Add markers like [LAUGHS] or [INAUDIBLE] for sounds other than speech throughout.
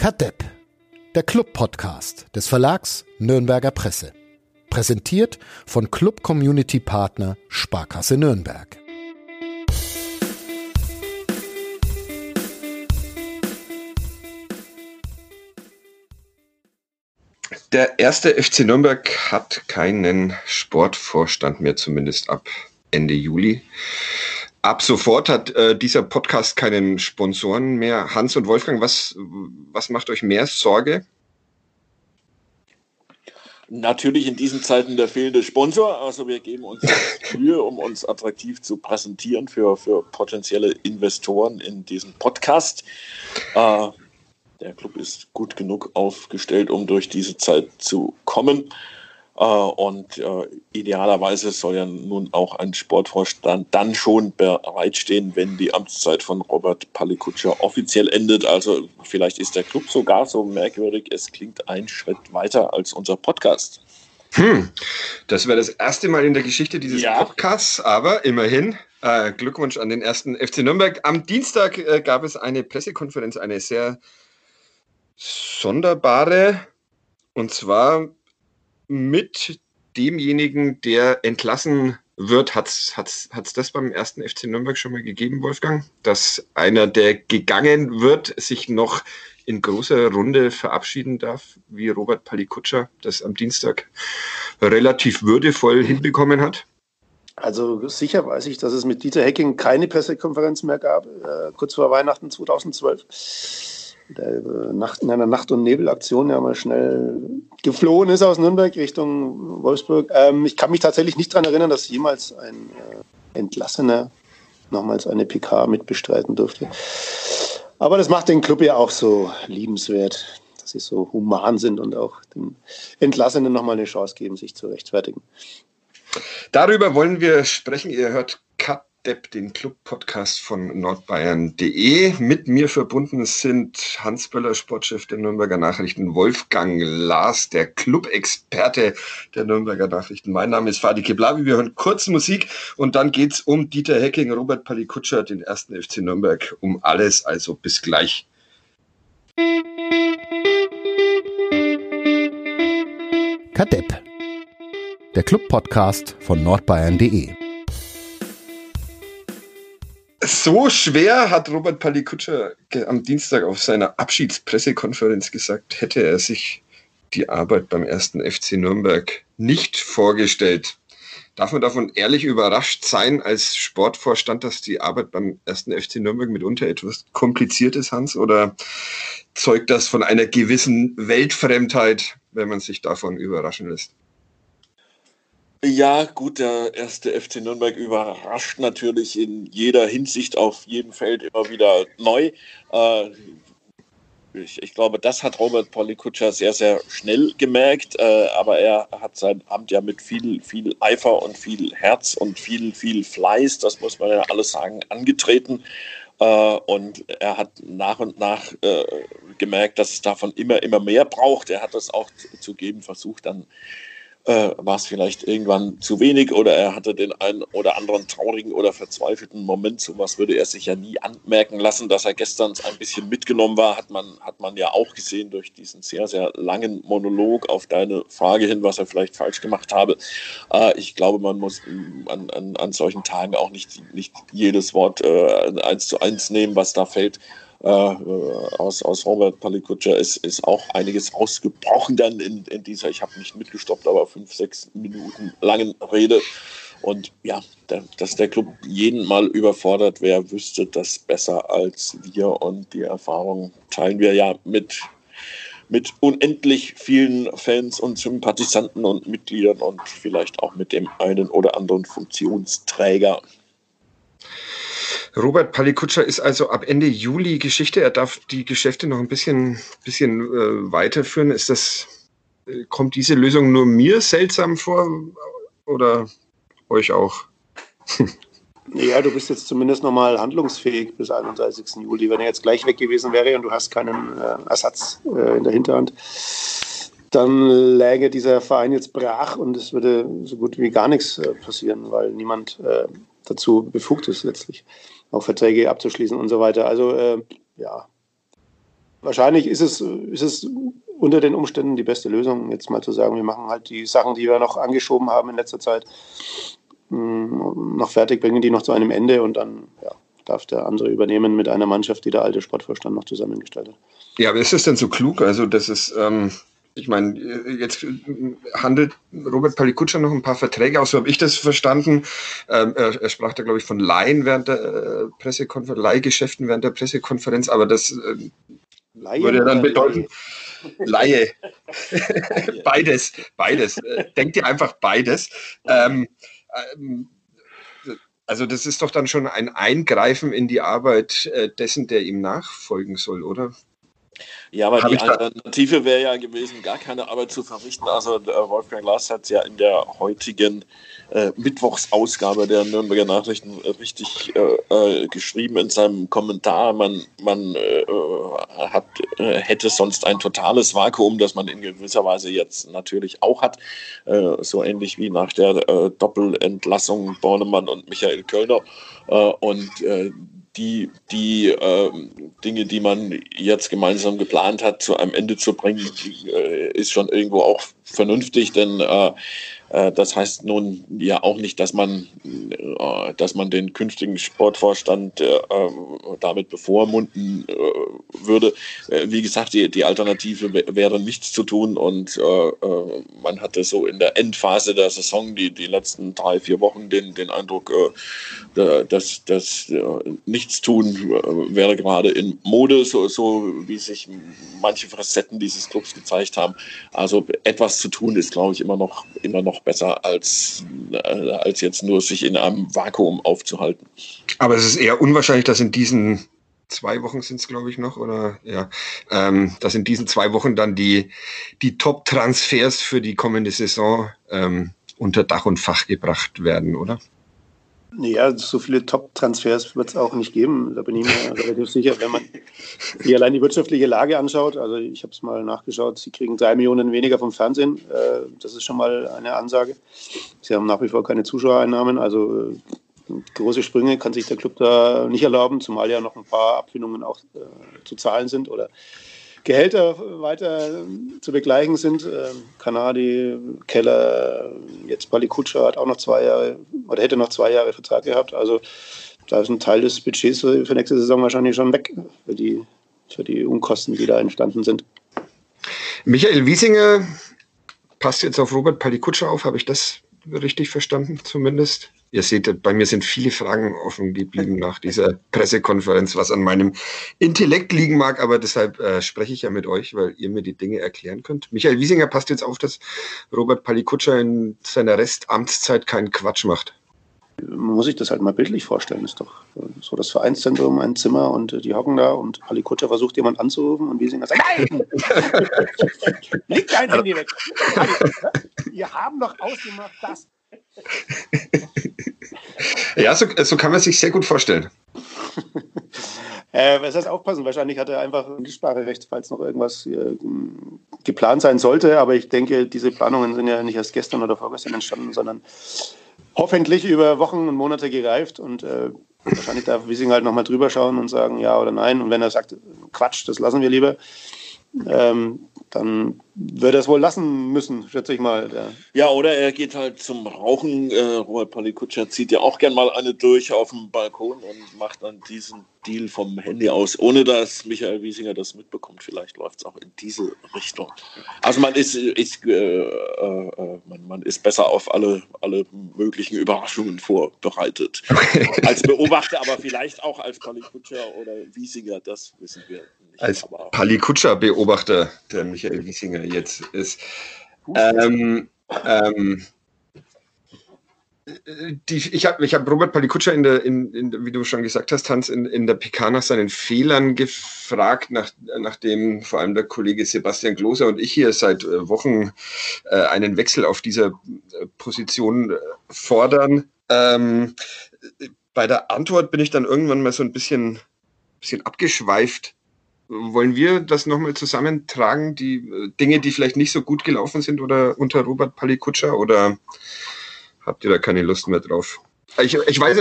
Kadepp, der Club-Podcast des Verlags Nürnberger Presse. Präsentiert von Club Community Partner Sparkasse Nürnberg. Der erste FC Nürnberg hat keinen Sportvorstand mehr, zumindest ab Ende Juli. Ab sofort hat äh, dieser Podcast keinen Sponsoren mehr. Hans und Wolfgang, was, was macht euch mehr Sorge? Natürlich in diesen Zeiten der fehlende Sponsor. Also wir geben uns [LAUGHS] Mühe, um uns attraktiv zu präsentieren für, für potenzielle Investoren in diesem Podcast. Äh, der Club ist gut genug aufgestellt, um durch diese Zeit zu kommen. Äh, und äh, idealerweise soll ja nun auch ein Sportvorstand dann schon bereitstehen, wenn die Amtszeit von Robert Palikutscher offiziell endet. Also vielleicht ist der Club sogar so merkwürdig, es klingt ein Schritt weiter als unser Podcast. Hm, das wäre das erste Mal in der Geschichte dieses ja. Podcasts, aber immerhin äh, Glückwunsch an den ersten FC Nürnberg. Am Dienstag äh, gab es eine Pressekonferenz, eine sehr sonderbare, und zwar mit demjenigen, der entlassen wird, hat es das beim ersten FC Nürnberg schon mal gegeben, Wolfgang? Dass einer, der gegangen wird, sich noch in großer Runde verabschieden darf, wie Robert Palikutscher das am Dienstag relativ würdevoll hinbekommen hat? Also sicher weiß ich, dass es mit Dieter Hecking keine Pressekonferenz mehr gab, äh, kurz vor Weihnachten 2012 der Nacht, in einer Nacht- und Nebelaktion ja mal schnell geflohen ist aus Nürnberg Richtung Wolfsburg. Ähm, ich kann mich tatsächlich nicht daran erinnern, dass jemals ein äh, Entlassener nochmals eine PK mitbestreiten durfte. Aber das macht den Club ja auch so liebenswert, dass sie so human sind und auch den Entlassenen nochmal eine Chance geben, sich zu rechtfertigen. Darüber wollen wir sprechen. Ihr hört Cut Depp, den Club-Podcast von nordbayern.de. Mit mir verbunden sind Hans Böller, Sportchef der Nürnberger Nachrichten, Wolfgang Lars, der Club-Experte der Nürnberger Nachrichten. Mein Name ist Fadi Keblavi. Wir hören kurz Musik und dann geht's um Dieter Hecking, Robert Palikutscher, den ersten FC Nürnberg, um alles. Also bis gleich. Kadepp, der Club-Podcast von nordbayern.de so schwer hat Robert Palikutscher am Dienstag auf seiner Abschiedspressekonferenz gesagt, hätte er sich die Arbeit beim ersten FC Nürnberg nicht vorgestellt. Darf man davon ehrlich überrascht sein als Sportvorstand, dass die Arbeit beim ersten FC Nürnberg mitunter etwas kompliziert ist, Hans? Oder zeugt das von einer gewissen Weltfremdheit, wenn man sich davon überraschen lässt? Ja, gut, der erste FC Nürnberg überrascht natürlich in jeder Hinsicht auf jedem Feld immer wieder neu. Äh, ich, ich, glaube, das hat Robert Polikutscher sehr, sehr schnell gemerkt, äh, aber er hat sein Amt ja mit viel, viel Eifer und viel Herz und viel, viel Fleiß, das muss man ja alles sagen, angetreten. Äh, und er hat nach und nach gemerkt, dass es davon immer, immer mehr braucht. Er hat das auch zu geben versucht, dann äh, war es vielleicht irgendwann zu wenig oder er hatte den einen oder anderen traurigen oder verzweifelten Moment. So was würde er sich ja nie anmerken lassen. Dass er gestern ein bisschen mitgenommen war, hat man, hat man ja auch gesehen durch diesen sehr, sehr langen Monolog auf deine Frage hin, was er vielleicht falsch gemacht habe. Äh, ich glaube, man muss an, an, an solchen Tagen auch nicht, nicht jedes Wort äh, eins zu eins nehmen, was da fällt. Äh, aus, aus Robert Palikutscher ist, ist auch einiges ausgebrochen dann in, in dieser, ich habe nicht mitgestoppt, aber fünf, sechs Minuten langen Rede. Und ja, der, dass der Club jeden Mal überfordert wäre, wüsste das besser als wir. Und die Erfahrung teilen wir ja mit, mit unendlich vielen Fans und Sympathisanten und Mitgliedern und vielleicht auch mit dem einen oder anderen Funktionsträger. Robert Palikutscher ist also ab Ende Juli Geschichte. Er darf die Geschäfte noch ein bisschen, bisschen äh, weiterführen. Ist das, äh, kommt diese Lösung nur mir seltsam vor oder euch auch? [LAUGHS] Ja, du bist jetzt zumindest nochmal handlungsfähig bis 31. Juli. Wenn er jetzt gleich weg gewesen wäre und du hast keinen äh, Ersatz äh, in der Hinterhand, dann läge dieser Verein jetzt brach und es würde so gut wie gar nichts äh, passieren, weil niemand äh, dazu befugt ist letztlich auch Verträge abzuschließen und so weiter. Also äh, ja, wahrscheinlich ist es, ist es unter den Umständen die beste Lösung, jetzt mal zu sagen, wir machen halt die Sachen, die wir noch angeschoben haben in letzter Zeit, mm, noch fertig, bringen die noch zu einem Ende und dann ja, darf der andere übernehmen mit einer Mannschaft, die der alte Sportvorstand noch zusammengestellt hat. Ja, aber ist es denn so klug? Also, das ist, ähm, ich meine, jetzt handelt Robert Palikutscher noch ein paar Verträge aus, so habe ich das verstanden. Ähm, er, er, sprach da, glaube ich, von Laien während der äh, Pressekonferenz, Leihgeschäften während der Pressekonferenz, aber das äh, [LAUGHS] Laie würde dann bedeuten, Laie. beides, beides. Denkt ihr einfach beides. Ähm, ähm, also das ist doch dann schon ein Eingreifen in die Arbeit äh, dessen, der ihm nachfolgen soll, oder? Ja, aber Hab die Alternative wäre ja gewesen, gar keine Arbeit zu verrichten. Also äh, Wolfgang Lars hat es ja in der heutigen äh, Mittwochsausgabe der Nürnberger Nachrichten richtig äh, äh, geschrieben in seinem Kommentar. Man, man äh, hat, äh, hätte sonst ein totales Vakuum, das man in gewisser Weise jetzt natürlich auch hat. so ähnlich wie nach der Doppelentlassung Bornemann und Michael Kölner. und die, die äh, Dinge, die man jetzt gemeinsam geplant hat, zu einem Ende zu bringen, äh, ist schon irgendwo auch vernünftig, denn äh, das heißt nun ja auch nicht, dass man, äh, dass man den künftigen Sportvorstand äh, damit bevormunden würde. Wie gesagt, die, die Alternative wäre nichts zu tun und man hatte so in der Endphase der Saison, die, die letzten drei, vier Wochen, den, den Eindruck, dass das Nichtstun wäre gerade in Mode, so, so wie sich manche Facetten dieses Clubs gezeigt haben. Also etwas zu tun ist, glaube ich, immer noch, immer noch besser, als, äh, als jetzt nur sich in einem Vakuum aufzuhalten. Aber es ist eher unwahrscheinlich, dass in diesen zwei Wochen sind es, glaube ich, noch, oder ja, ähm, dass in diesen zwei Wochen dann die, die Top-Transfers für die kommende Saison ähm, unter Dach und Fach gebracht werden, oder? Ja, so viele Top-Transfers wird es auch nicht geben. Da bin ich mir [LAUGHS] relativ sicher, wenn man sich allein die wirtschaftliche Lage anschaut. Also ich habe es mal nachgeschaut, sie kriegen drei Millionen weniger vom Fernsehen. Äh, das ist schon mal eine Ansage. Sie haben nach wie vor keine Zuschauereinnahmen. Also äh, große Sprünge kann sich der Club da nicht erlauben, zumal ja noch ein paar Abfindungen auch äh, zu zahlen sind oder Gehälter weiter zu begleichen sind. Ähm, Kanadi, Keller, jetzt Balikutscha hat auch noch zwei Jahre oder hätte noch zwei Jahre Vertrag gehabt. Also da ist ein Teil des Budgets für nächste Saison wahrscheinlich schon weg für die, für die Unkosten, die da entstanden sind. Michael Wiesinger passt jetzt auf Robert Palikutscher auf, habe ich das richtig verstanden zumindest? Ihr seht, bei mir sind viele Fragen offen geblieben nach dieser Pressekonferenz, was an meinem Intellekt liegen mag, aber deshalb äh, spreche ich ja mit euch, weil ihr mir die Dinge erklären könnt. Michael Wiesinger passt jetzt auf, dass Robert Palikutscher in seiner Restamtszeit keinen Quatsch macht. Man muss sich das halt mal bildlich vorstellen. Ist doch so das Vereinszentrum, ein Zimmer und äh, die hocken da und Palikutscher versucht jemand anzurufen und Wiesinger sagt, nein! [LAUGHS] Leg dein Handy weg! Wir haben doch ausgemacht, dass ja, so, so kann man sich sehr gut vorstellen. [LAUGHS] Äh, was heißt aufpassen? Wahrscheinlich hat er einfach ein Mitspracherecht, falls noch irgendwas äh, geplant sein sollte. Aber ich denke, diese Planungen sind ja nicht erst gestern oder vorgestern entstanden, sondern hoffentlich über Wochen und Monate gereift. Und äh, wahrscheinlich darf Wissing halt nochmal drüber schauen und sagen ja oder nein. Und wenn er sagt, Quatsch, das lassen wir lieber, ähm, dann wird er es wohl lassen müssen, schätze ich mal. Ja. ja, oder er geht halt zum Rauchen. Äh, Robert Palikutscher zieht ja auch gern mal eine durch auf dem Balkon und macht dann diesen Deal vom Handy aus, ohne dass Michael Wiesinger das mitbekommt. Vielleicht läuft es auch in diese Richtung. Also man ist, ist äh, äh, man, man, ist besser auf alle, alle möglichen Überraschungen vorbereitet. als Beobachter, aber vielleicht auch als Palikutscher oder Wiesinger, das wissen wir Als Palikutscher-Beobachter, der Michael Wiesinger jetzt ist. Ähm, ähm, die, ich habe ich hab Robert Palikutscher, in der, in, in, wie du schon gesagt hast, Hans, in, in der PK nach seinen Fehlern gefragt, nach, nachdem vor allem der Kollege Sebastian Gloser und ich hier seit äh, Wochen äh, einen Wechsel auf dieser äh, Position äh, fordern. Ähm, bei der Antwort bin ich dann irgendwann mal so ein bisschen, bisschen abgeschweift wollen wir das nochmal zusammentragen, die äh, Dinge, die vielleicht nicht so gut gelaufen sind oder unter Robert Palikutscher oder habt ihr da keine Lust mehr drauf? Ich, ich weiß,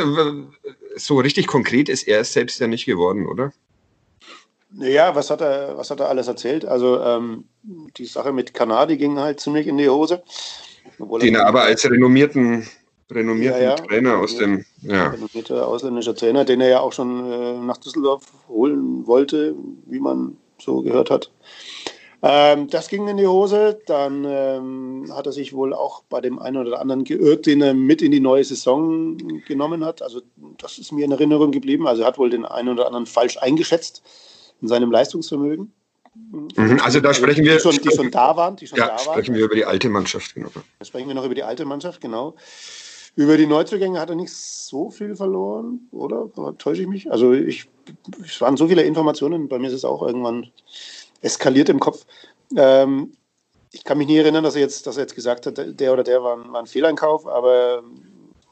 so richtig konkret ist er selbst ja nicht geworden, oder? Naja, was hat er, was hat er alles erzählt? Also ähm, die Sache mit Kanadi ging halt ziemlich in die Hose. Den er aber als renommierten, renommierten ja, ja. Trainer aus dem. Ja. Renommierter ausländischer Trainer, den er ja auch schon äh, nach Düsseldorf holen wollte, wie man so gehört hat. Ähm, das ging in die Hose. Dann ähm, hat er sich wohl auch bei dem einen oder anderen geirrt, den er mit in die neue Saison genommen hat. Also das ist mir in Erinnerung geblieben. Also er hat wohl den einen oder anderen falsch eingeschätzt in seinem Leistungsvermögen. Mhm, also da sprechen wir. Die schon, die schon da waren. Die schon ja, da waren. sprechen wir über die alte Mannschaft, genau. Da sprechen wir noch über die alte Mannschaft, genau. Über die Neuzugänge hat er nicht so viel verloren, oder? Täusche ich mich? Also ich, es waren so viele Informationen, bei mir ist es auch irgendwann eskaliert im Kopf. Ähm, ich kann mich nie erinnern, dass er jetzt, dass er jetzt gesagt hat, der oder der war ein, war ein Fehleinkauf, aber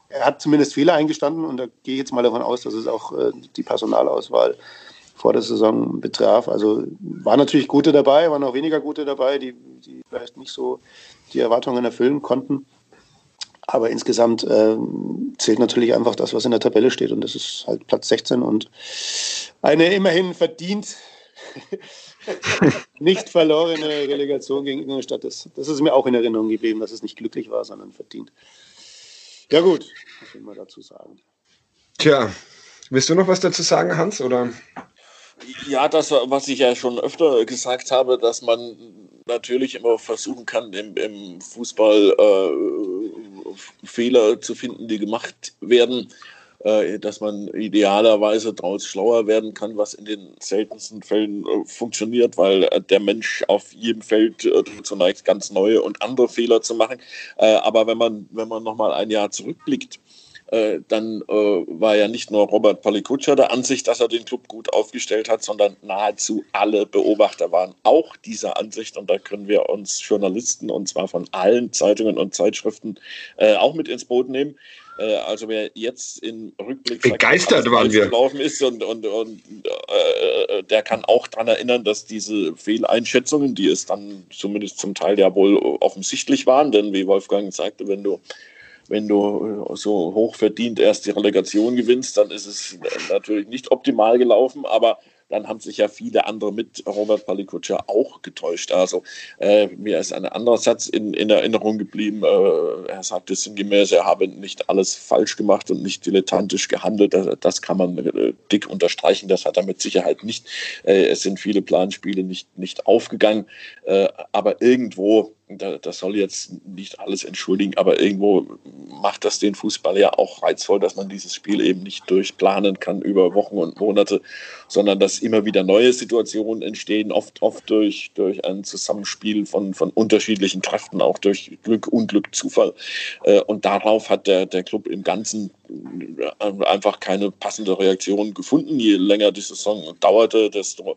er hat zumindest Fehler eingestanden und da gehe ich jetzt mal davon aus, dass es auch äh, die Personalauswahl vor der Saison betraf. Also waren natürlich gute dabei, waren auch weniger gute dabei, die, die vielleicht nicht so die Erwartungen erfüllen konnten. Aber insgesamt äh, zählt natürlich einfach das, was in der Tabelle steht. Und das ist halt Platz 16 und eine immerhin verdient [LAUGHS] nicht verlorene Relegation gegen Ingolstadt. Das, das ist mir auch in Erinnerung geblieben, dass es nicht glücklich war, sondern verdient. Ja gut, was will man dazu sagen? Tja, willst du noch was dazu sagen, Hans? Oder? Ja, das, was ich ja schon öfter gesagt habe, dass man natürlich immer versuchen kann, im, im Fußball äh, Fehler zu finden, die gemacht werden, äh, dass man idealerweise daraus schlauer werden kann, was in den seltensten Fällen äh, funktioniert, weil äh, der Mensch auf jedem Feld äh, zunächst ganz neue und andere Fehler zu machen. Äh, aber wenn man, wenn man nochmal ein Jahr zurückblickt, äh, dann äh, war ja nicht nur Robert Palikutscher der Ansicht, dass er den Club gut aufgestellt hat, sondern nahezu alle Beobachter waren auch dieser Ansicht. Und da können wir uns Journalisten, und zwar von allen Zeitungen und Zeitschriften, äh, auch mit ins Boot nehmen. Äh, also wer jetzt im Rückblick begeistert sagt, waren wir gelaufen ist und, und, und äh, der kann auch daran erinnern, dass diese Fehleinschätzungen, die es dann zumindest zum Teil ja wohl offensichtlich waren, denn wie Wolfgang sagte, wenn du wenn du äh, so hoch verdient erst die Relegation gewinnst, dann ist es natürlich nicht optimal gelaufen, aber dann haben sich ja viele andere mit Robert Palikutscher auch getäuscht. Also äh, mir ist ein anderer Satz in, in Erinnerung geblieben. Äh, er sagte sinngemäß, er habe nicht alles falsch gemacht und nicht dilettantisch gehandelt. Das, das kann man äh, dick unterstreichen. Das hat er mit Sicherheit nicht. Äh, es sind viele Planspiele nicht, nicht aufgegangen. Äh, aber irgendwo das soll jetzt nicht alles entschuldigen, aber irgendwo macht das den Fußball ja auch reizvoll, dass man dieses Spiel eben nicht durchplanen kann über Wochen und Monate, sondern dass immer wieder neue Situationen entstehen, oft, oft durch, durch ein Zusammenspiel von, von unterschiedlichen Kräften, auch durch Glück, Unglück, Zufall. Äh, und darauf hat der, der Club im Ganzen einfach keine passende Reaktion gefunden. Je länger die Saison dauerte, desto,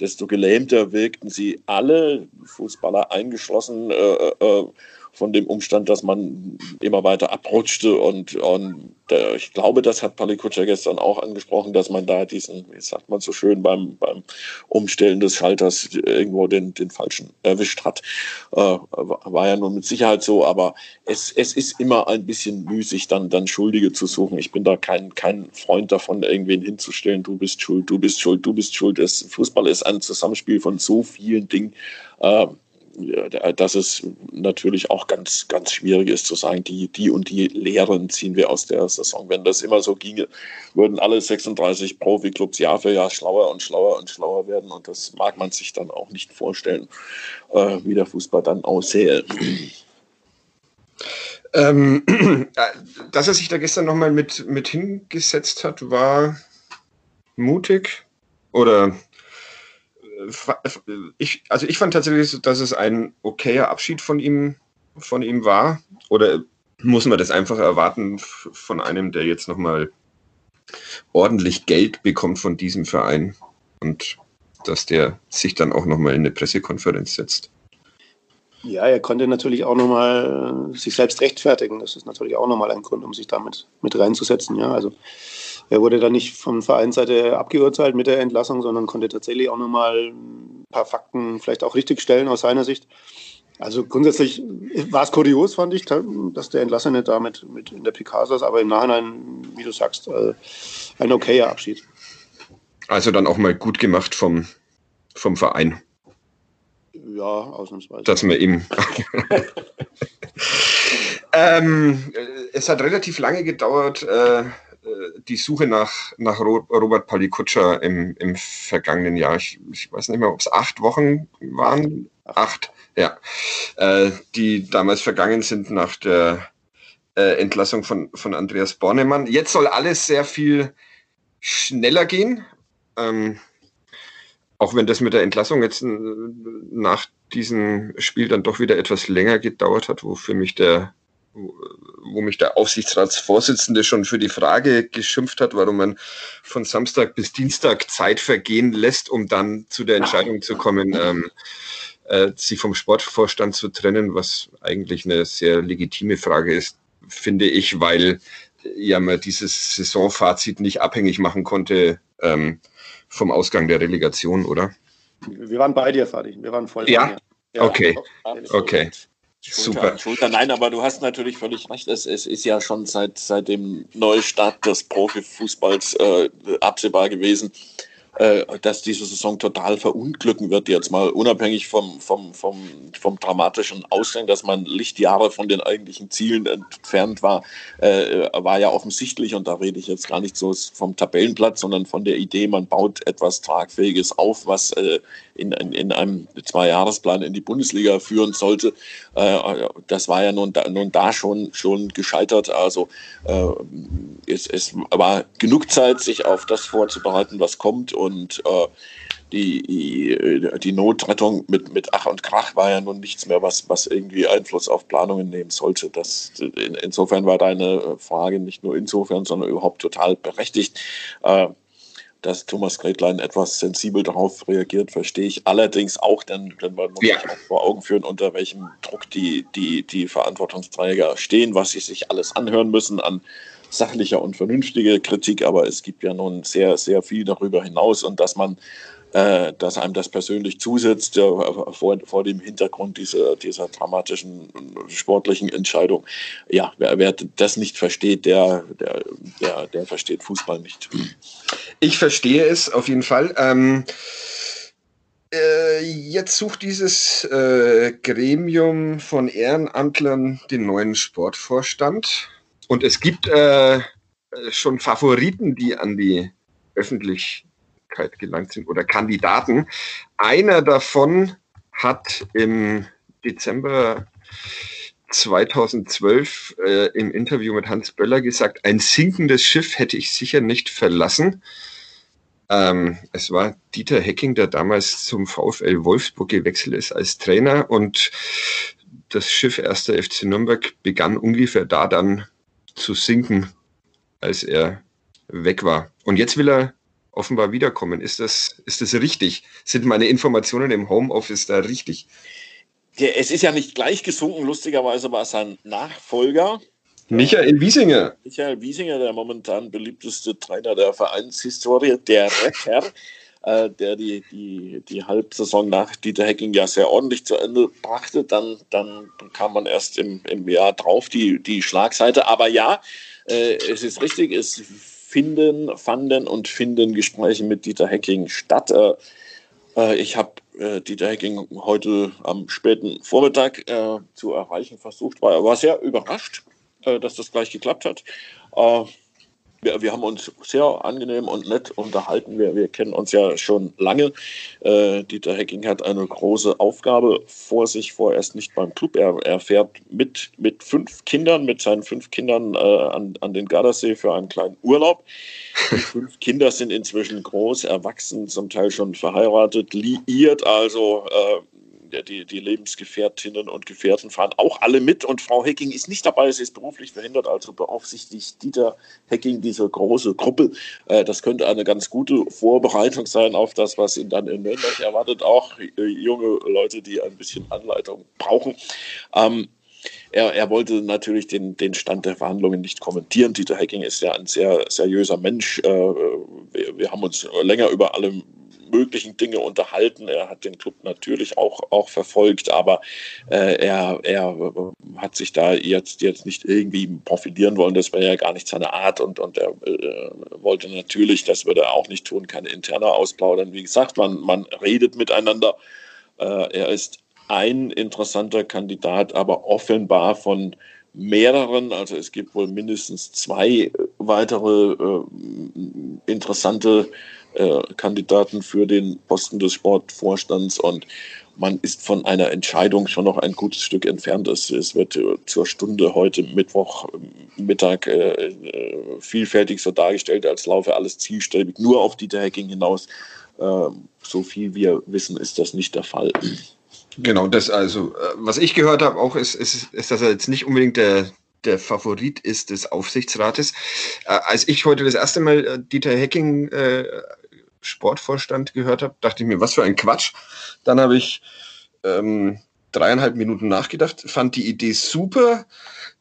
desto gelähmter wirkten sie alle, Fußballer eingeschlossen, äh, äh, von dem Umstand, dass man immer weiter abrutschte und, und der, ich glaube, das hat Palikutscher gestern auch angesprochen, dass man da diesen, wie sagt man so schön, beim, beim Umstellen des Schalters irgendwo den, den falschen erwischt hat. Äh, war ja nun mit Sicherheit so, aber es, es ist immer ein bisschen müßig, dann, dann Schuldige zu suchen. Ich bin da kein, kein Freund davon, irgendwen hinzustellen, du bist schuld, du bist schuld, du bist schuld. Das Fußball ist ein Zusammenspiel von so vielen Dingen. Äh, dass es natürlich auch ganz, ganz schwierig ist zu sagen, die, die und die Lehren ziehen wir aus der Saison. Wenn das immer so ginge, würden alle 36 Profiklubs Jahr für Jahr schlauer und schlauer und schlauer werden. Und das mag man sich dann auch nicht vorstellen, äh, wie der Fußball dann aussähe. Ähm, [CLEARS THROAT] dass er sich da gestern nochmal mit, mit hingesetzt hat, war mutig oder ich, also ich fand tatsächlich, dass es ein okayer Abschied von ihm, von ihm war. Oder muss man das einfach erwarten von einem, der jetzt nochmal ordentlich Geld bekommt von diesem Verein und dass der sich dann auch nochmal in eine Pressekonferenz setzt? Ja, er konnte natürlich auch nochmal sich selbst rechtfertigen. Das ist natürlich auch nochmal ein Grund, um sich damit mit reinzusetzen. Ja, also er wurde dann nicht von Vereinsseite abgeurteilt mit der Entlassung, sondern konnte tatsächlich auch nochmal ein paar Fakten vielleicht auch richtig stellen aus seiner Sicht. Also grundsätzlich war es kurios, fand ich, dass der Entlassene da mit, mit in der PK saß, aber im Nachhinein, wie du sagst, äh, ein okayer Abschied. Also dann auch mal gut gemacht vom, vom Verein. Ja, ausnahmsweise. Dass man ihm. ähm, es hat relativ lange gedauert, äh, die Suche nach, nach Robert Palikutscher im, im vergangenen Jahr. Ich, ich weiß nicht mehr, ob es acht Wochen waren. Acht, ja. Äh, die damals vergangen sind nach der äh, Entlassung von, von Andreas Bornemann. Jetzt soll alles sehr viel schneller gehen. Ähm, auch wenn das mit der Entlassung jetzt äh, nach diesem Spiel dann doch wieder etwas länger gedauert hat, wo für mich der, wo mich der Aufsichtsratsvorsitzende schon für die Frage geschimpft hat, warum man von Samstag bis Dienstag Zeit vergehen lässt, um dann zu der Entscheidung zu kommen, ähm, äh, sich vom Sportvorstand zu trennen, was eigentlich eine sehr legitime Frage ist, finde ich, weil ja man dieses Saisonfazit nicht abhängig machen konnte ähm, vom Ausgang der Relegation, oder? Wir waren bei dir, Fadi. Wir waren voll ja? ja? Okay. Okay. Schulter Super. Schulter. Nein, aber du hast natürlich völlig recht. Es, es ist ja schon seit, seit dem Neustart des Profifußballs äh, absehbar gewesen, dass diese Saison total verunglücken wird, jetzt mal unabhängig vom, vom, vom, vom dramatischen Ausgang, dass man Lichtjahre von den eigentlichen Zielen entfernt war, äh, war ja offensichtlich, und da rede ich jetzt gar nicht so vom Tabellenplatz, sondern von der Idee, man baut etwas Tragfähiges auf, was äh, in, in, in einem Zwei-Jahresplan in die Bundesliga führen sollte. Äh, das war ja nun da, nun da schon, schon gescheitert. Also äh, es, es war genug Zeit, sich auf das vorzubereiten, was kommt. Und äh, die, die, Notrettung mit, mit Ach und Krach war ja nun nichts mehr, was, was irgendwie Einfluss auf Planungen nehmen sollte. Das, in, insofern war deine Frage nicht nur insofern, sondern überhaupt total berechtigt. Äh, dass Thomas Gretlein etwas sensibel darauf reagiert, verstehe ich allerdings auch, denn, denn man muss ja. sich auch vor Augen führen, unter welchem Druck die, die, die Verantwortungsträger stehen, was sie sich alles anhören müssen an sachlicher und vernünftiger Kritik, aber es gibt ja nun sehr, sehr viel darüber hinaus und dass man äh, dass einem das persönlich zusetzt äh, vor, vor dem Hintergrund dieser, dieser dramatischen sportlichen Entscheidung. Ja, wer, wer das nicht versteht, der, der, der, der versteht Fußball nicht. [CLEARS THROAT] Ich verstehe es auf jeden Fall. Ähm, äh, jetzt sucht dieses äh, Gremium von Ehrenamtlern den neuen Sportvorstand. Und es gibt äh, schon Favoriten, die an die öffentlich Öffentlichkeit gelangt sind oder Kandidaten. Einer davon hat im Dezember 2012 äh, im Interview mit Hans Böller gesagt, ein sinkendes Schiff hätte ich sicher nicht verlassen. Ähm, es war Dieter Hecking, der damals zum VfL Wolfsburg gewechselt ist als Trainer und das Schiff 1. FC Nürnberg begann ungefähr da dann zu sinken, als er weg war. Und jetzt will er offenbar wiederkommen. Ist das, ist das richtig? Sind meine Informationen im Homeoffice da richtig? Ja, es ist ja nicht gleich gesunken, lustigerweise war es sein Nachfolger. Michael Wiesinger. Michael Wiesinger, der momentan beliebteste Trainer der Vereinshistorie, der Retter, [LAUGHS] äh, der die, die, die Halbsaison nach Dieter Hecking ja sehr ordentlich zu Ende brachte. Dann, dann kam man erst im, im Jahr drauf die, die Schlagseite. Aber ja, äh, es ist richtig, es finden, fanden und finden Gespräche mit Dieter Hecking statt. Äh, äh, ich habe äh, Dieter Hecking heute am späten Vormittag zu erreichen versucht, war, war sehr überrascht, dass das gleich geklappt hat wir, wir haben uns sehr angenehm und nett unterhalten. Wir, wir kennen uns ja schon lange. Äh, Dieter Hecking hat eine große Aufgabe vor sich, vorerst nicht beim Club. Er, er fährt mit, mit fünf Kindern, mit seinen fünf Kindern äh, an, an den Gardasee für einen kleinen Urlaub. Die [LAUGHS] fünf Kinder sind inzwischen groß, erwachsen, zum Teil schon verheiratet, liiert, also äh, die, die Lebensgefährtinnen und Gefährten fahren auch alle mit und Frau Hecking ist nicht dabei, sie ist beruflich verhindert, also beaufsichtigt Dieter Hecking diese große Gruppe. Äh, das könnte eine ganz gute Vorbereitung sein auf das, was ihn dann in Nürnberg erwartet, auch äh, junge Leute, die ein bisschen Anleitung brauchen. Ähm, er, er, wollte natürlich den, den Stand der Verhandlungen nicht kommentieren. Dieter Hecking ist ja ein sehr seriöser Mensch. Äh, wir, wir haben uns länger über alle möglichen Dinge unterhalten. Er hat den Club natürlich auch, auch verfolgt, aber äh, er, er hat sich da jetzt, jetzt nicht irgendwie profilieren wollen. Das wäre ja gar nicht seine Art und, und er äh, wollte natürlich, das würde er auch nicht tun, keine interne ausplaudern. Wie gesagt, man, man redet miteinander. Äh, er ist ein interessanter Kandidat, aber offenbar von mehreren, also es gibt wohl mindestens zwei weitere äh, interessante äh, Kandidaten für den Posten des Sportvorstands und man ist von einer Entscheidung schon noch ein gutes Stück entfernt. Es, es wird äh, zur Stunde heute Mittwoch Mittag äh, äh, vielfältig so dargestellt, als laufe alles zielstrebig nur auf Dieter Hacking hinaus. Äh, so viel wir wissen, ist das nicht der Fall. Genau, das also, was ich gehört habe, auch ist, ist, ist, dass er jetzt nicht unbedingt der, der Favorit ist des Aufsichtsrates. Äh, als ich heute das erste Mal äh, Dieter Hecking äh, Sportvorstand gehört habe, dachte ich mir, was für ein Quatsch. Dann habe ich ähm, dreieinhalb Minuten nachgedacht, fand die Idee super.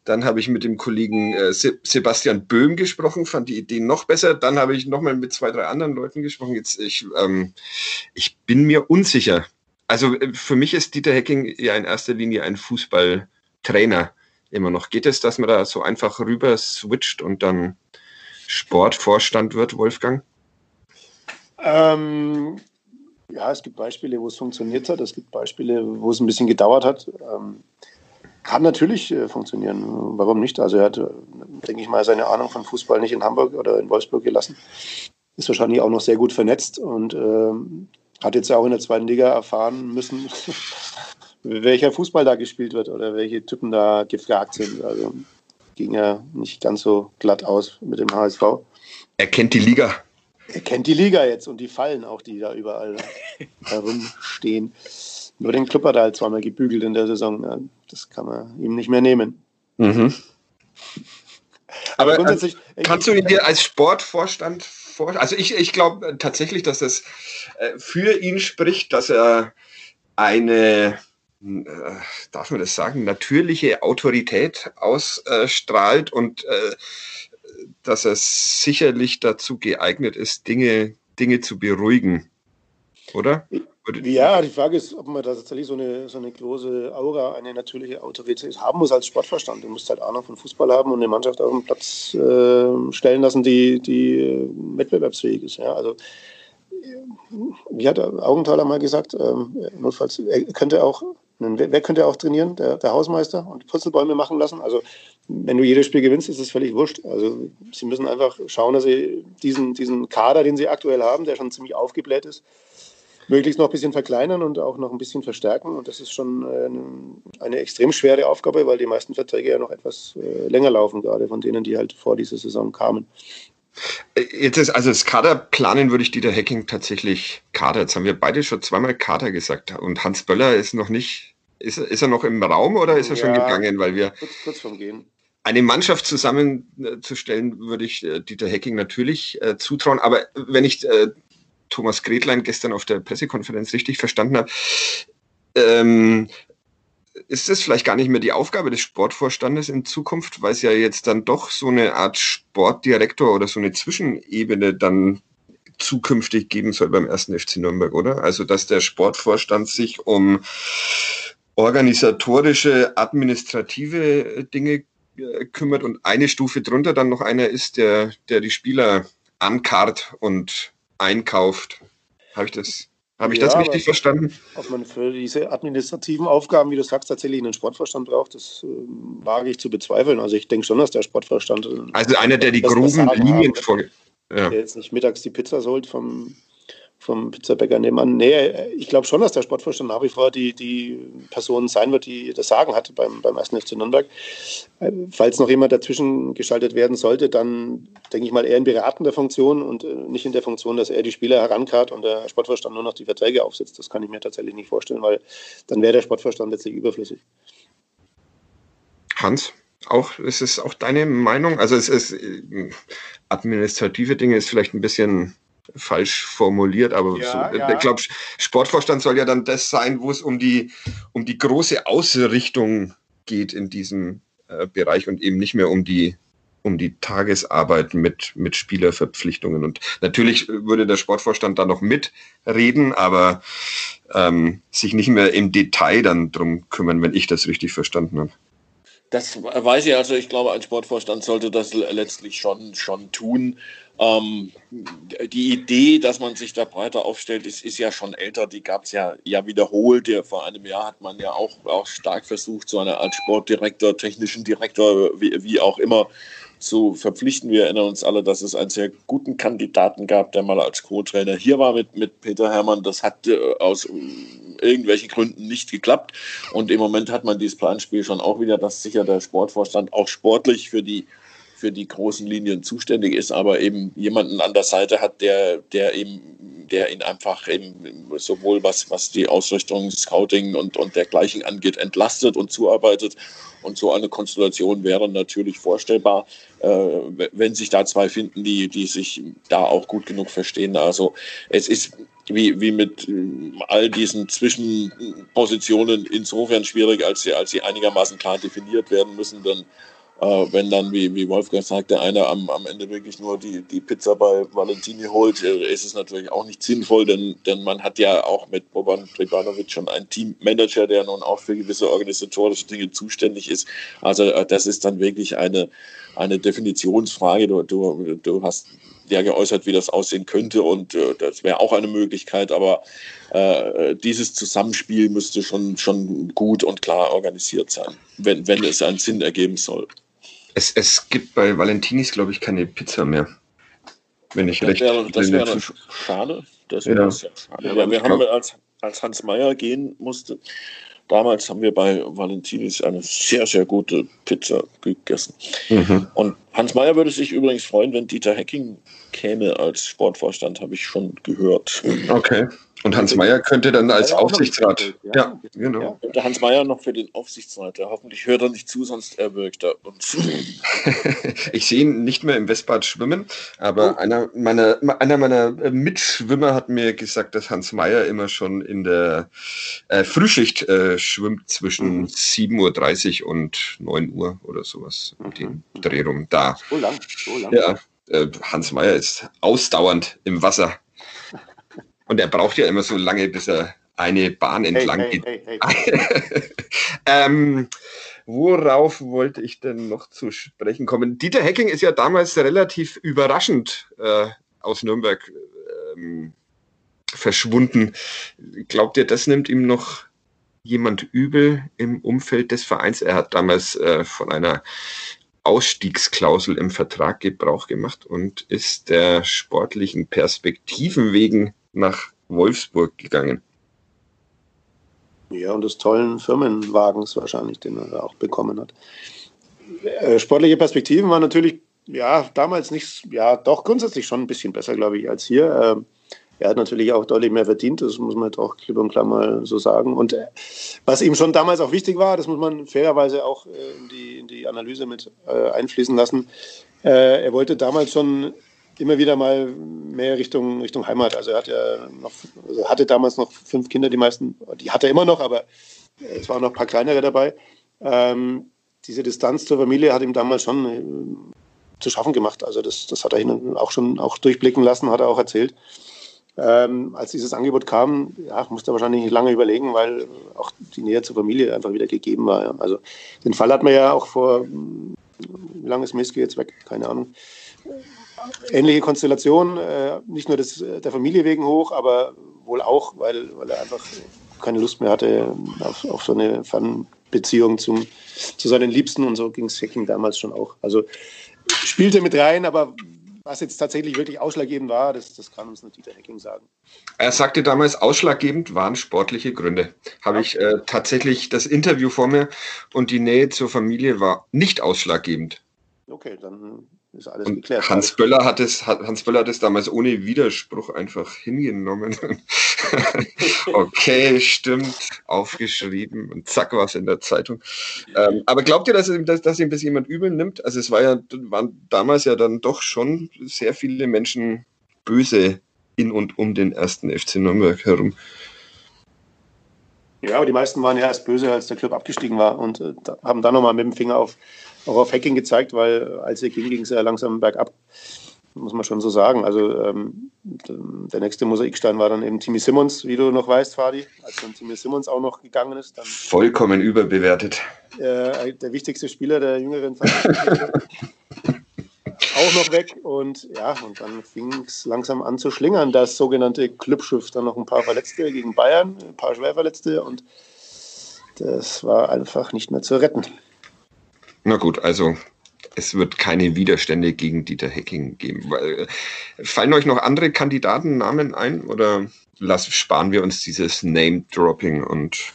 Dann habe ich mit dem Kollegen äh, Sebastian Böhm gesprochen, fand die Idee noch besser. Dann habe ich nochmal mit zwei, drei anderen Leuten gesprochen. Jetzt, ich, ähm, ich bin mir unsicher, also äh, für mich ist Dieter Hecking ja in erster Linie ein Fußballtrainer immer noch. Geht es, dass man da so einfach rüber switcht und dann Sportvorstand wird, Wolfgang? Ähm, ja, es gibt Beispiele, wo es funktioniert hat. Es gibt Beispiele, wo es ein bisschen gedauert hat. Ähm, kann natürlich äh, funktionieren. Warum nicht? Also er hat, äh, denke ich mal, seine Ahnung von Fußball nicht in Hamburg oder in Wolfsburg gelassen. Ist wahrscheinlich auch noch sehr gut vernetzt und ähm, hat jetzt auch in der zweiten Liga erfahren müssen, [LAUGHS] welcher Fußball da gespielt wird oder welche Typen da gefragt sind. Also ging ja nicht ganz so glatt aus mit dem HSV. Er kennt die Liga. Er kennt die Liga jetzt und die Fallen auch, die da überall [LAUGHS] herumstehen. Nur den Club hat er halt zweimal gebügelt in der Saison. Das kann man ihm nicht mehr nehmen. Mhm. Aber, Aber grundsätzlich, kannst du ihn dir als Sportvorstand vorstellen? Also ich, ich glaube tatsächlich, dass das äh, für ihn spricht, dass er eine, äh, darf man das sagen, natürliche Autorität ausstrahlt und äh, dass er sicherlich dazu geeignet ist, Dinge, Dinge zu beruhigen. Oder? Ja, die Frage ist, ob man da tatsächlich so eine, so eine große Aura, eine natürliche Autorität haben muss als Sportverstand. Du musst halt Ahnung von Fußball haben und eine Mannschaft auf den Platz äh, stellen lassen, die, die wettbewerbsfähig ist. Ja, also, wie hat Augenthaler mal gesagt, ähm, notfalls, er könnte auch, wer könnte auch trainieren? Der, der Hausmeister und Purzelbäume machen lassen. Also, wenn du jedes Spiel gewinnst, ist es völlig wurscht. Also, sie müssen einfach schauen, dass sie diesen, diesen Kader, den sie aktuell haben, der schon ziemlich aufgebläht ist, möglichst noch ein bisschen verkleinern und auch noch ein bisschen verstärken. Und das ist schon eine, eine extrem schwere Aufgabe, weil die meisten Verträge ja noch etwas äh, länger laufen, gerade von denen, die halt vor dieser Saison kamen. Äh, jetzt ist also das Kaderplanen würde ich Dieter Hacking tatsächlich Kader. Jetzt haben wir beide schon zweimal Kader gesagt. Und Hans Böller ist noch nicht, ist, ist er noch im Raum oder ist er ja, schon gegangen? Weil wir kurz, kurz vom Gehen. Eine Mannschaft zusammenzustellen, würde ich äh, Dieter Hecking natürlich äh, zutrauen. Aber wenn ich äh, Thomas Gretlein gestern auf der Pressekonferenz richtig verstanden habe, ähm, ist das vielleicht gar nicht mehr die Aufgabe des Sportvorstandes in Zukunft, weil es ja jetzt dann doch so eine Art Sportdirektor oder so eine Zwischenebene dann zukünftig geben soll beim ersten FC Nürnberg, oder? Also, dass der Sportvorstand sich um organisatorische, administrative Dinge äh, kümmert und eine Stufe drunter dann noch einer ist, der, der die Spieler ankart und einkauft. Habe ich das, hab ich ja, das richtig verstanden? Ob man für diese administrativen Aufgaben, wie du sagst, tatsächlich einen Sportvorstand braucht, das äh, wage ich zu bezweifeln. Also ich denke schon, dass der Sportvorstand. Äh, also einer, der die groben Linien vor. Ja. Der jetzt nicht mittags die Pizza holt vom vom Pizzabäcker nebenan. Nee, ich glaube schon, dass der Sportvorstand nach wie vor die, die Person sein wird, die das Sagen hat beim, beim 1. FC Nürnberg. Falls noch jemand dazwischen geschaltet werden sollte, dann denke ich mal eher in beratender Funktion und äh, nicht in der Funktion, dass er die Spieler herankarrt und der Sportvorstand nur noch die Verträge aufsetzt. Das kann ich mir tatsächlich nicht vorstellen, weil dann wäre der Sportvorstand letztlich überflüssig. Hans? Auch, ist es auch deine Meinung? Also es ist äh, administrative Dinge ist vielleicht ein bisschen falsch formuliert, aber ja, so, ja. ich glaube, Sportvorstand soll ja dann das sein, wo es um die, um die große Ausrichtung geht in diesem äh, Bereich und eben nicht mehr um die um die Tagesarbeit mit, mit Spielerverpflichtungen. Und natürlich würde der Sportvorstand da noch mitreden, aber ähm, sich nicht mehr im Detail dann drum kümmern, wenn ich das richtig verstanden habe. Das weiß ich also. Ich glaube, ein Sportvorstand sollte das letztlich schon, schon tun. Ähm, die Idee, dass man sich da breiter aufstellt, ist, ist ja schon älter. Die gab es ja, ja wiederholt. Ja, vor einem Jahr hat man ja auch, auch stark versucht, so eine Art Sportdirektor, technischen Direktor, wie, wie auch immer, zu verpflichten. Wir erinnern uns alle, dass es einen sehr guten Kandidaten gab, der mal als Co-Trainer hier war mit, mit Peter Hermann. Das hat äh, aus äh, irgendwelchen Gründen nicht geklappt. Und im Moment hat man dieses Planspiel schon auch wieder, dass sicher der Sportvorstand auch sportlich für die für die großen Linien zuständig ist, aber eben jemanden an der Seite hat, der, der eben, der ihn einfach eben sowohl was, was die Ausrichtung, Scouting und, und dergleichen angeht, entlastet und zuarbeitet. Und so eine Konstellation wäre natürlich vorstellbar, äh, wenn sich da zwei finden, die, die sich da auch gut genug verstehen. Also es ist wie, wie mit all diesen Zwischenpositionen insofern schwierig, als sie, als sie einigermaßen klar definiert werden müssen. Denn äh, wenn dann, wie, wie Wolfgang sagte, einer am, am Ende wirklich nur die, die Pizza bei Valentini holt, äh, ist es natürlich auch nicht sinnvoll, denn, denn man hat ja auch mit Boban Tribanovic schon einen Teammanager, der nun auch für gewisse organisatorische Dinge zuständig ist. Also äh, das ist dann wirklich eine, eine Definitionsfrage. Du, du, du hast ja geäußert, wie das aussehen könnte und äh, das wäre auch eine Möglichkeit, aber äh, dieses Zusammenspiel müsste schon, schon gut und klar organisiert sein, wenn, wenn es einen Sinn ergeben soll. Es, es gibt bei Valentinis, glaube ich, keine Pizza mehr. Wenn ich das recht wäre, das wäre schade. Das wäre ja. sehr schade. Ja, wir haben, als, als Hans Meyer gehen musste, damals haben wir bei Valentinis eine sehr, sehr gute Pizza gegessen. Mhm. Und Hans Meyer würde sich übrigens freuen, wenn Dieter Hecking käme als Sportvorstand, habe ich schon gehört. Okay. Und Hans Meyer könnte dann als Aufsichtsrat. Ja, ja, genau. Ja. Hans Meyer noch für den Aufsichtsrat. Ja, hoffentlich hört er nicht zu, sonst erwürgt er uns. [LAUGHS] ich sehe ihn nicht mehr im Westbad schwimmen, aber oh. einer, meiner, einer meiner Mitschwimmer hat mir gesagt, dass Hans Meyer immer schon in der äh, Frühschicht äh, schwimmt zwischen mhm. 7.30 Uhr und 9 Uhr oder sowas. Mhm. Den Dreh rum da. So lang, so lang. Ja, äh, Hans Meyer ist ausdauernd im Wasser. Und er braucht ja immer so lange, bis er eine Bahn entlang hey, hey, geht. Hey, [LAUGHS] ähm, worauf wollte ich denn noch zu sprechen kommen? Dieter Hecking ist ja damals relativ überraschend äh, aus Nürnberg ähm, verschwunden. Glaubt ihr, das nimmt ihm noch jemand übel im Umfeld des Vereins? Er hat damals äh, von einer Ausstiegsklausel im Vertrag Gebrauch gemacht und ist der sportlichen Perspektiven wegen nach Wolfsburg gegangen. Ja, und des tollen Firmenwagens wahrscheinlich, den er auch bekommen hat. Äh, sportliche Perspektiven waren natürlich, ja, damals nicht, ja, doch grundsätzlich schon ein bisschen besser, glaube ich, als hier. Er hat natürlich auch deutlich mehr verdient, das muss man jetzt auch klipp und klar mal so sagen. Und äh, was ihm schon damals auch wichtig war, das muss man fairerweise auch äh, in, die, in die Analyse mit einfließen lassen. Er wollte damals schon immer wieder mal mehr Richtung, Richtung Heimat. Also er hat ja noch, also hatte damals noch fünf Kinder, die meisten, die hat er immer noch, aber es waren noch ein paar kleinere dabei. Ähm, diese Distanz zur Familie hat ihm damals schon äh, zu schaffen gemacht. Also das, das hat er auch schon auch durchblicken lassen, hat er auch erzählt. Ähm, als dieses Angebot kam, ja, musste er wahrscheinlich nicht lange überlegen, weil auch die Nähe zur Familie einfach wieder gegeben war. Ja. Also den Fall hat man ja auch vor, wie lange ist Miski jetzt weg? Keine Ahnung ähnliche Konstellation, äh, nicht nur des, der Familie wegen hoch, aber wohl auch, weil, weil er einfach keine Lust mehr hatte auf, auf so eine Fernbeziehung zum, zu seinen Liebsten und so ging es Hacking damals schon auch. Also spielte mit rein, aber was jetzt tatsächlich wirklich ausschlaggebend war, das, das kann uns nur Dieter Hacking sagen. Er sagte damals, ausschlaggebend waren sportliche Gründe. Habe ich äh, tatsächlich das Interview vor mir und die Nähe zur Familie war nicht ausschlaggebend. Okay, dann ist alles und geklärt. Hans Böller, hat es, Hans Böller hat es damals ohne Widerspruch einfach hingenommen. [LAUGHS] okay, stimmt, aufgeschrieben und zack war es in der Zeitung. Ähm, aber glaubt ihr, dass, dass, dass ihm das jemand übel nimmt? Also es war ja, waren damals ja dann doch schon sehr viele Menschen böse in und um den ersten FC Nürnberg herum. Ja, aber die meisten waren ja erst böse, als der Club abgestiegen war und äh, haben dann nochmal mit dem Finger auf auch auf Hacking gezeigt, weil als er ging, ging es ja langsam bergab muss man schon so sagen. Also ähm, der nächste Mosaikstein war dann eben Timmy Simmons, wie du noch weißt, Fadi. Als dann Timmy Simmons auch noch gegangen ist. Dann, Vollkommen überbewertet. Äh, der wichtigste Spieler der jüngeren Zeit. [LAUGHS] auch noch weg und ja, und dann fing es langsam an zu schlingern. Das sogenannte Clubschiff, dann noch ein paar Verletzte gegen Bayern, ein paar Schwerverletzte und das war einfach nicht mehr zu retten. Na gut, also es wird keine Widerstände gegen Dieter Hecking geben. Äh, fallen euch noch andere Kandidatennamen ein oder lass, sparen wir uns dieses Name-Dropping und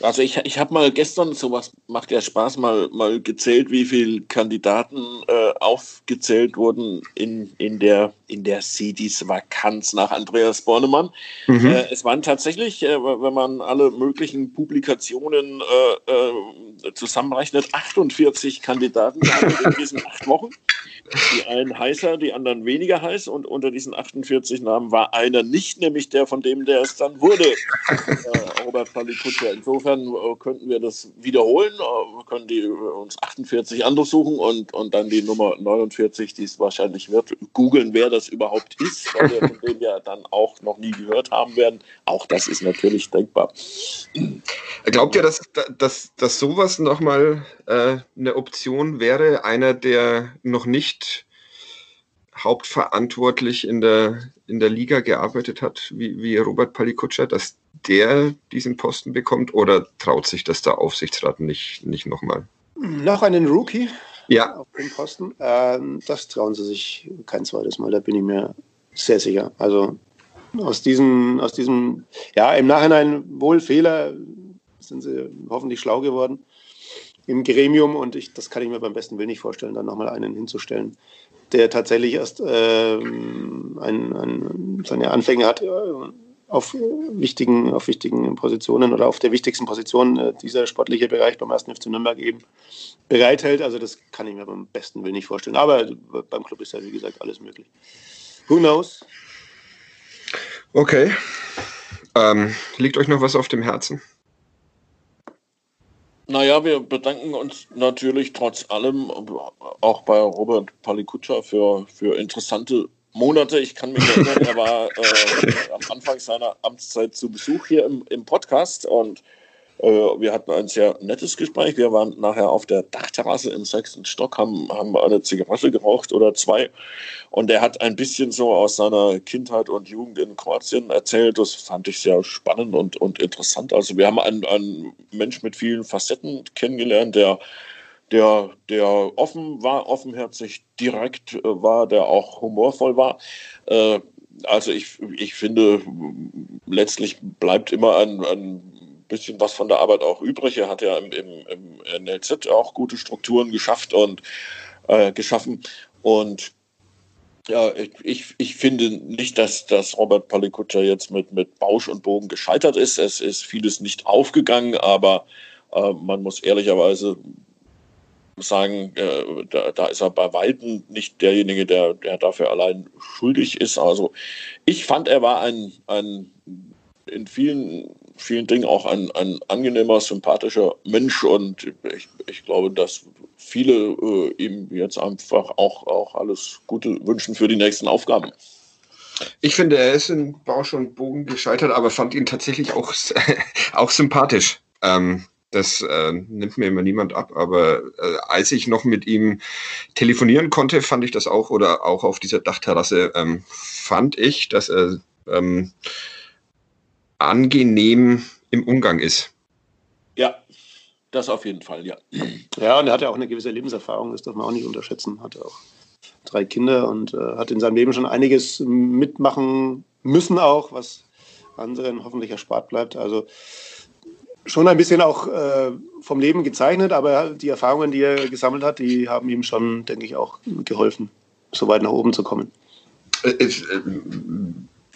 also ich, ich habe mal gestern, sowas macht ja Spaß, mal, mal gezählt, wie viele Kandidaten äh, aufgezählt wurden in, in der, in der CDs-Vakanz nach Andreas Bornemann. Mhm. Äh, es waren tatsächlich, äh, wenn man alle möglichen Publikationen äh, äh, zusammenrechnet, 48 Kandidaten [LAUGHS] in diesen acht Wochen. Die einen heißer, die anderen weniger heiß. Und unter diesen 48 Namen war einer nicht, nämlich der, von dem der es dann wurde, [LAUGHS] äh, Robert Palikutscher. Insofern äh, könnten wir das wiederholen. Äh, können die, äh, uns 48 suchen und, und dann die Nummer 49, die es wahrscheinlich wird, googeln, wer das überhaupt ist, weil wir von [LAUGHS] dem ja dann auch noch nie gehört haben werden. Auch das ist natürlich denkbar. Glaubt ihr, dass, dass, dass sowas nochmal äh, eine Option wäre? Einer, der noch nicht hauptverantwortlich in der, in der Liga gearbeitet hat, wie, wie Robert Palikutscher, dass der diesen Posten bekommt oder traut sich das der Aufsichtsrat nicht, nicht nochmal? Noch einen Rookie ja. auf dem Posten. Ähm, das trauen sie sich kein zweites Mal, da bin ich mir sehr sicher. Also aus diesem, aus diesem, ja, im Nachhinein wohl Fehler sind sie hoffentlich schlau geworden im Gremium und ich, das kann ich mir beim besten Willen nicht vorstellen, dann nochmal einen hinzustellen, der tatsächlich erst äh, ein, ein, seine Anfänge hat äh, auf wichtigen, auf wichtigen Positionen oder auf der wichtigsten Position äh, dieser sportliche Bereich beim ersten FC Nürnberg eben bereithält. Also das kann ich mir beim besten Willen nicht vorstellen. Aber beim Club ist ja wie gesagt alles möglich. Who knows? Okay. Ähm, liegt euch noch was auf dem Herzen? Naja, wir bedanken uns natürlich trotz allem auch bei Robert Palikutscher für, für interessante Monate. Ich kann mich erinnern, er war äh, am Anfang seiner Amtszeit zu Besuch hier im, im Podcast und wir hatten ein sehr nettes Gespräch. Wir waren nachher auf der Dachterrasse im sechsten Stock, haben, haben eine Zigarette geraucht oder zwei. Und er hat ein bisschen so aus seiner Kindheit und Jugend in Kroatien erzählt. Das fand ich sehr spannend und, und interessant. Also wir haben einen, einen Mensch mit vielen Facetten kennengelernt, der der, der offen war, offenherzig direkt äh, war, der auch humorvoll war. Äh, also ich, ich finde, letztlich bleibt immer ein, ein bisschen was von der Arbeit auch übrig. Er hat ja im, im, im NLZ auch gute Strukturen geschafft und äh, geschaffen. Und ja, ich, ich finde nicht, dass, dass Robert Palikutscher jetzt mit, mit Bausch und Bogen gescheitert ist. Es ist vieles nicht aufgegangen, aber äh, man muss ehrlicherweise sagen, äh, da, da, ist er bei Weitem nicht derjenige, der, der dafür allein schuldig ist. Also ich fand, er war ein, ein in vielen vielen Dingen auch ein, ein angenehmer, sympathischer Mensch und ich, ich glaube, dass viele äh, ihm jetzt einfach auch, auch alles Gute wünschen für die nächsten Aufgaben. Ich finde, er ist in Bausch und Bogen gescheitert, aber fand ihn tatsächlich auch, [LAUGHS] auch sympathisch. Ähm, das äh, nimmt mir immer niemand ab, aber äh, als ich noch mit ihm telefonieren konnte, fand ich das auch, oder auch auf dieser Dachterrasse, ähm, fand ich, dass er ähm, angenehm im Umgang ist. Ja, das auf jeden Fall, ja. Ja, und er hat ja auch eine gewisse Lebenserfahrung, das darf man auch nicht unterschätzen. Hat auch drei Kinder und äh, hat in seinem Leben schon einiges mitmachen müssen, auch, was anderen hoffentlich erspart bleibt. Also schon ein bisschen auch äh, vom Leben gezeichnet, aber die Erfahrungen, die er gesammelt hat, die haben ihm schon, denke ich, auch geholfen, so weit nach oben zu kommen.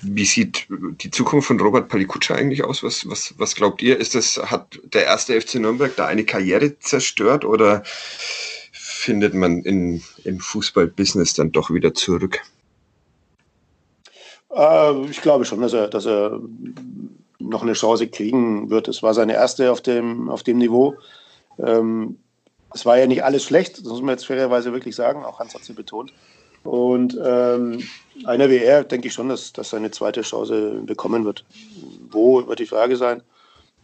Wie sieht die Zukunft von Robert Palikutscher eigentlich aus? Was, was, was glaubt ihr? Ist das, hat der erste FC Nürnberg da eine Karriere zerstört oder findet man in, im Fußballbusiness dann doch wieder zurück? Äh, ich glaube schon, dass er, dass er noch eine Chance kriegen wird. Es war seine erste auf dem, auf dem Niveau. Ähm, es war ja nicht alles schlecht, das muss man jetzt fairerweise wirklich sagen, auch Hans hat ja betont. Und ähm, einer wie er, denke ich schon, dass, dass er eine zweite Chance bekommen wird. Wo wird die Frage sein.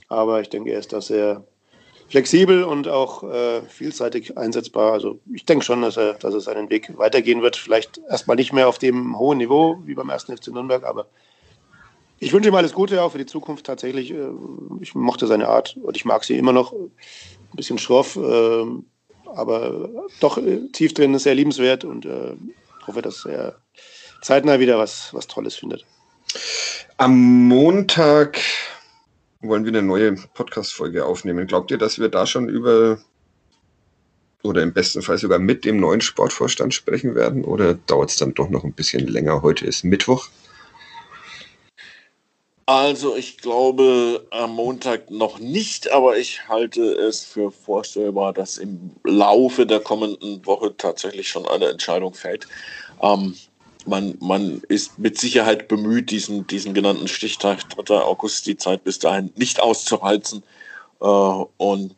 Aber ich denke, er ist da sehr flexibel und auch äh, vielseitig einsetzbar. Also ich denke schon, dass er, dass er seinen Weg weitergehen wird. Vielleicht erstmal nicht mehr auf dem hohen Niveau wie beim ersten FC Nürnberg, aber ich wünsche ihm alles Gute auch für die Zukunft tatsächlich. Äh, ich mochte seine Art und ich mag sie immer noch. Ein bisschen schroff, äh, aber doch äh, tief drin sehr liebenswert und hoffe, dass er zeitnah wieder was, was Tolles findet. Am Montag wollen wir eine neue Podcast-Folge aufnehmen. Glaubt ihr, dass wir da schon über oder im besten Fall sogar mit dem neuen Sportvorstand sprechen werden? Oder dauert es dann doch noch ein bisschen länger? Heute ist Mittwoch. Also ich glaube am Montag noch nicht, aber ich halte es für vorstellbar, dass im Laufe der kommenden Woche tatsächlich schon eine Entscheidung fällt. Ähm, man, man ist mit Sicherheit bemüht, diesen, diesen genannten Stichtag 3. August, die Zeit bis dahin nicht auszureizen. Äh, und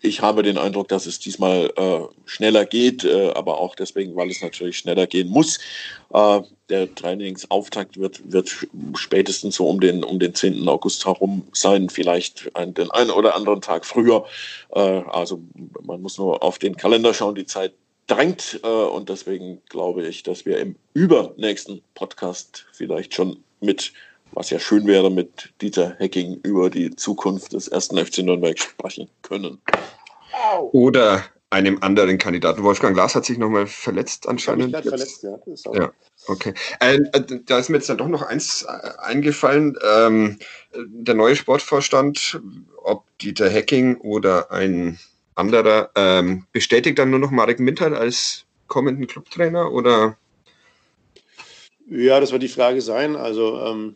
ich habe den Eindruck, dass es diesmal äh, schneller geht, äh, aber auch deswegen, weil es natürlich schneller gehen muss. der Trainingsauftakt wird, wird spätestens so um den, um den 10. August herum sein, vielleicht ein, den einen oder anderen Tag früher. also man muss nur auf den Kalender schauen, die Zeit drängt. und deswegen glaube ich, dass wir im übernächsten Podcast vielleicht schon mit was ja schön wäre, mit Dieter Hecking über die Zukunft des ersten FC Nürnberg sprechen können. Oder einem anderen Kandidaten. Wolfgang Glas hat sich nochmal verletzt anscheinend. Ich verletzt, ja. ja. Okay. Äh, da ist mir jetzt dann doch noch eins äh, eingefallen. Ähm, der neue Sportvorstand, ob Dieter Hecking oder ein anderer, ähm, bestätigt dann nur noch Marek Mintal als kommenden Clubtrainer oder? Ja, das wird die Frage sein. Also ähm,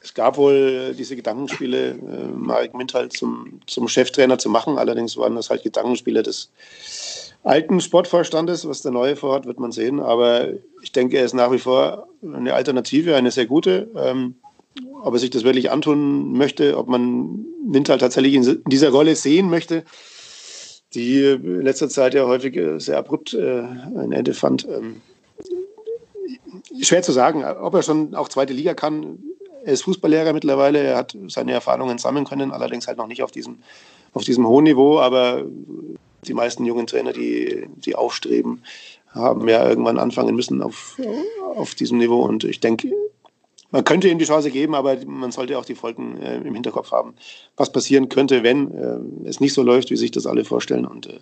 es gab wohl diese Gedankenspiele, äh, Marek Mintal zum, zum Cheftrainer zu machen. Allerdings waren das halt Gedankenspiele des alten Sportvorstandes. Was der neue vorhat, wird man sehen. Aber ich denke, er ist nach wie vor eine Alternative, eine sehr gute. Ähm, ob er sich das wirklich antun möchte, ob man Mintal tatsächlich in dieser Rolle sehen möchte, die in letzter Zeit ja häufig äh, sehr abrupt äh, ein Ende fand. Ähm, schwer zu sagen, ob er schon auch zweite Liga kann, er ist Fußballlehrer mittlerweile, er hat seine Erfahrungen sammeln können, allerdings halt noch nicht auf diesem, auf diesem hohen Niveau, aber die meisten jungen Trainer, die, die aufstreben, haben ja irgendwann anfangen müssen auf, auf diesem Niveau und ich denke, man könnte ihm die Chance geben, aber man sollte auch die Folgen äh, im Hinterkopf haben, was passieren könnte, wenn äh, es nicht so läuft, wie sich das alle vorstellen und äh,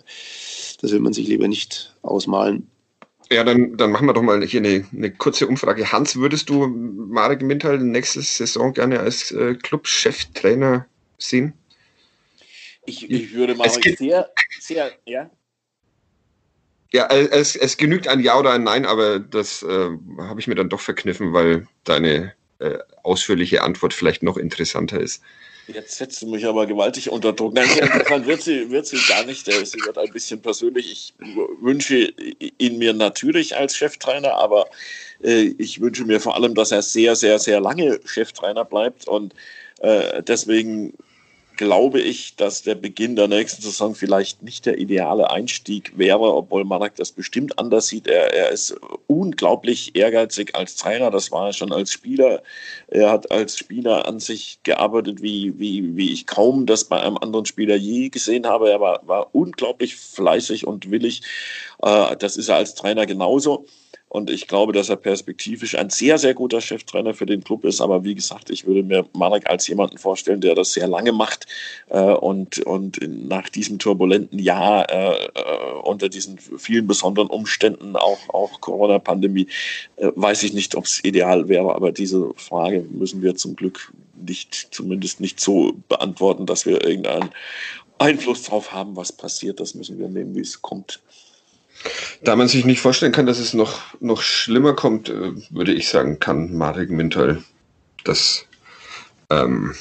das will man sich lieber nicht ausmalen. Ja, dann, dann machen wir doch mal hier eine, eine kurze Umfrage. Hans, würdest du Marek Mintal nächste Saison gerne als äh, Club-Cheftrainer sehen? Ich, ich würde Marek sehr, sehr, ja. Ja, es, es genügt ein Ja oder ein Nein, aber das äh, habe ich mir dann doch verkniffen, weil deine äh, ausführliche Antwort vielleicht noch interessanter ist. Jetzt setzt du mich aber gewaltig unter Druck. Nein, interessant wird sie, wird sie gar nicht. Sie wird ein bisschen persönlich. Ich wünsche ihn mir natürlich als Cheftrainer, aber äh, ich wünsche mir vor allem, dass er sehr, sehr, sehr lange Cheftrainer bleibt. Und äh, deswegen glaube ich, dass der Beginn der nächsten Saison vielleicht nicht der ideale Einstieg wäre, obwohl Manak das bestimmt anders sieht. Er, er ist unglaublich ehrgeizig als Trainer, das war er schon als Spieler. Er hat als Spieler an sich gearbeitet, wie, wie, wie ich kaum das bei einem anderen Spieler je gesehen habe. Er war, war unglaublich fleißig und willig. Äh, das ist er als Trainer genauso. Und ich glaube, dass er perspektivisch ein sehr, sehr guter Cheftrainer für den Club ist. Aber wie gesagt, ich würde mir Marek als jemanden vorstellen, der das sehr lange macht äh, und, und nach diesem turbulenten Jahr, äh, äh unter diesen vielen besonderen Umständen, auch, auch Corona-Pandemie, äh, weiß ich nicht, ob es ideal wäre. Aber diese Frage müssen wir zum Glück nicht, zumindest nicht so beantworten, dass wir irgendeinen Einfluss darauf haben, was passiert. Das müssen wir nehmen, wie es kommt. Da man sich nicht vorstellen kann, dass es noch, noch schlimmer kommt, äh, würde ich sagen, kann Marek Mintal das ähm,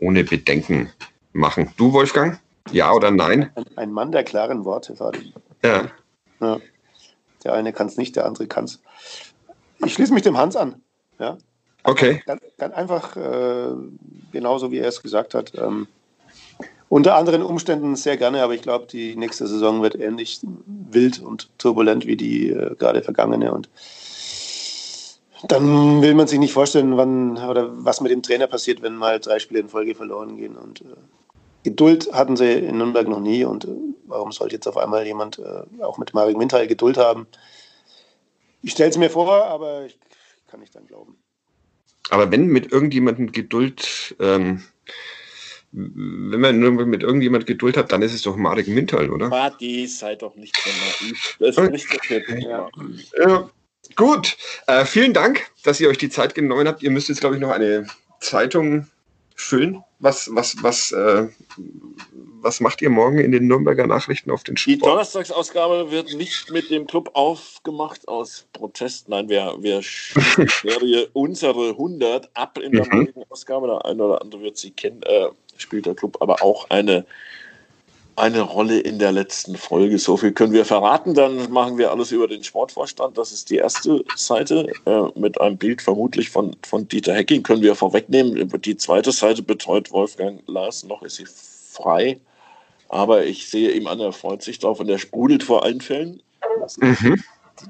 ohne Bedenken machen. Du, Wolfgang? Ja oder nein? Ein Mann der klaren Worte, Fadi. Ja. ja. Der eine kann es nicht, der andere kann es. Ich schließe mich dem Hans an. Ja. Okay. Ganz, ganz einfach, äh, genauso wie er es gesagt hat. Ähm, unter anderen Umständen sehr gerne, aber ich glaube, die nächste Saison wird ähnlich wild und turbulent wie die äh, gerade vergangene. Und dann will man sich nicht vorstellen, wann oder was mit dem Trainer passiert, wenn mal drei Spiele in Folge verloren gehen. Und äh, Geduld hatten sie in Nürnberg noch nie. Und äh, warum sollte jetzt auf einmal jemand äh, auch mit Marek Mintal Geduld haben? Ich stelle es mir vor, aber ich kann nicht dann glauben. Aber wenn mit irgendjemandem Geduld ähm, wenn man mit irgendjemand Geduld hat, dann ist es doch Marek Mintal, oder? Marty, sei doch nicht so naiv. Das ist nicht das ja. ja. Gut, äh, vielen Dank, dass ihr euch die Zeit genommen habt. Ihr müsst jetzt, glaube ich, noch eine Zeitung füllen. Was, was, was, äh, was macht ihr morgen in den Nürnberger Nachrichten auf den Sport? Die Donnerstagsausgabe wird nicht mit dem Club aufgemacht aus Protest. Nein, wir, wir [LAUGHS] Serie unsere 100 ab in der mhm. morgigen Ausgabe. Der eine oder andere wird sie kennen. Äh, spielt der Club aber auch eine, eine Rolle in der letzten Folge. So viel können wir verraten. Dann machen wir alles über den Sportvorstand. Das ist die erste Seite äh, mit einem Bild vermutlich von, von Dieter Hecking. Können wir vorwegnehmen. Die zweite Seite betreut Wolfgang Lars. Noch ist sie frei. Aber ich sehe ihm an, er freut sich drauf und er sprudelt vor Einfällen. Mhm.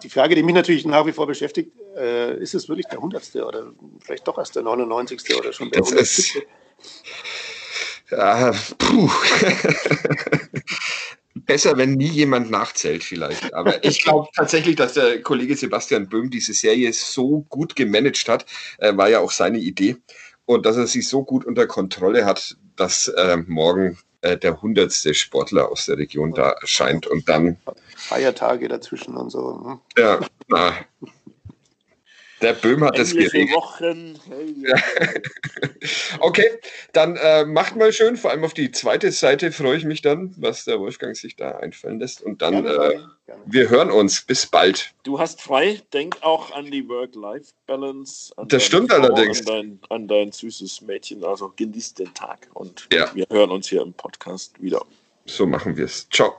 Die Frage, die mich natürlich nach wie vor beschäftigt, äh, ist es wirklich der 100. oder vielleicht doch erst der 99. oder schon der 100. Ja, puh. [LAUGHS] Besser, wenn nie jemand nachzählt, vielleicht. Aber ich glaube tatsächlich, dass der Kollege Sebastian Böhm diese Serie so gut gemanagt hat, äh, war ja auch seine Idee. Und dass er sie so gut unter Kontrolle hat, dass äh, morgen äh, der hundertste Sportler aus der Region da erscheint und dann. Feiertage dazwischen und so. Ne? Ja, na, der Böhm hat es geregelt. Wochen. Ja. [LAUGHS] okay, dann äh, macht mal schön, vor allem auf die zweite Seite freue ich mich dann, was der Wolfgang sich da einfallen lässt. Und dann, gerne, äh, gerne. wir hören uns. Bis bald. Du hast frei, denk auch an die Work-Life-Balance. Das stimmt Frau, allerdings. An dein, an dein, süßes Mädchen, also genieß den Tag und ja. wir hören uns hier im Podcast wieder. So machen wir es. Ciao.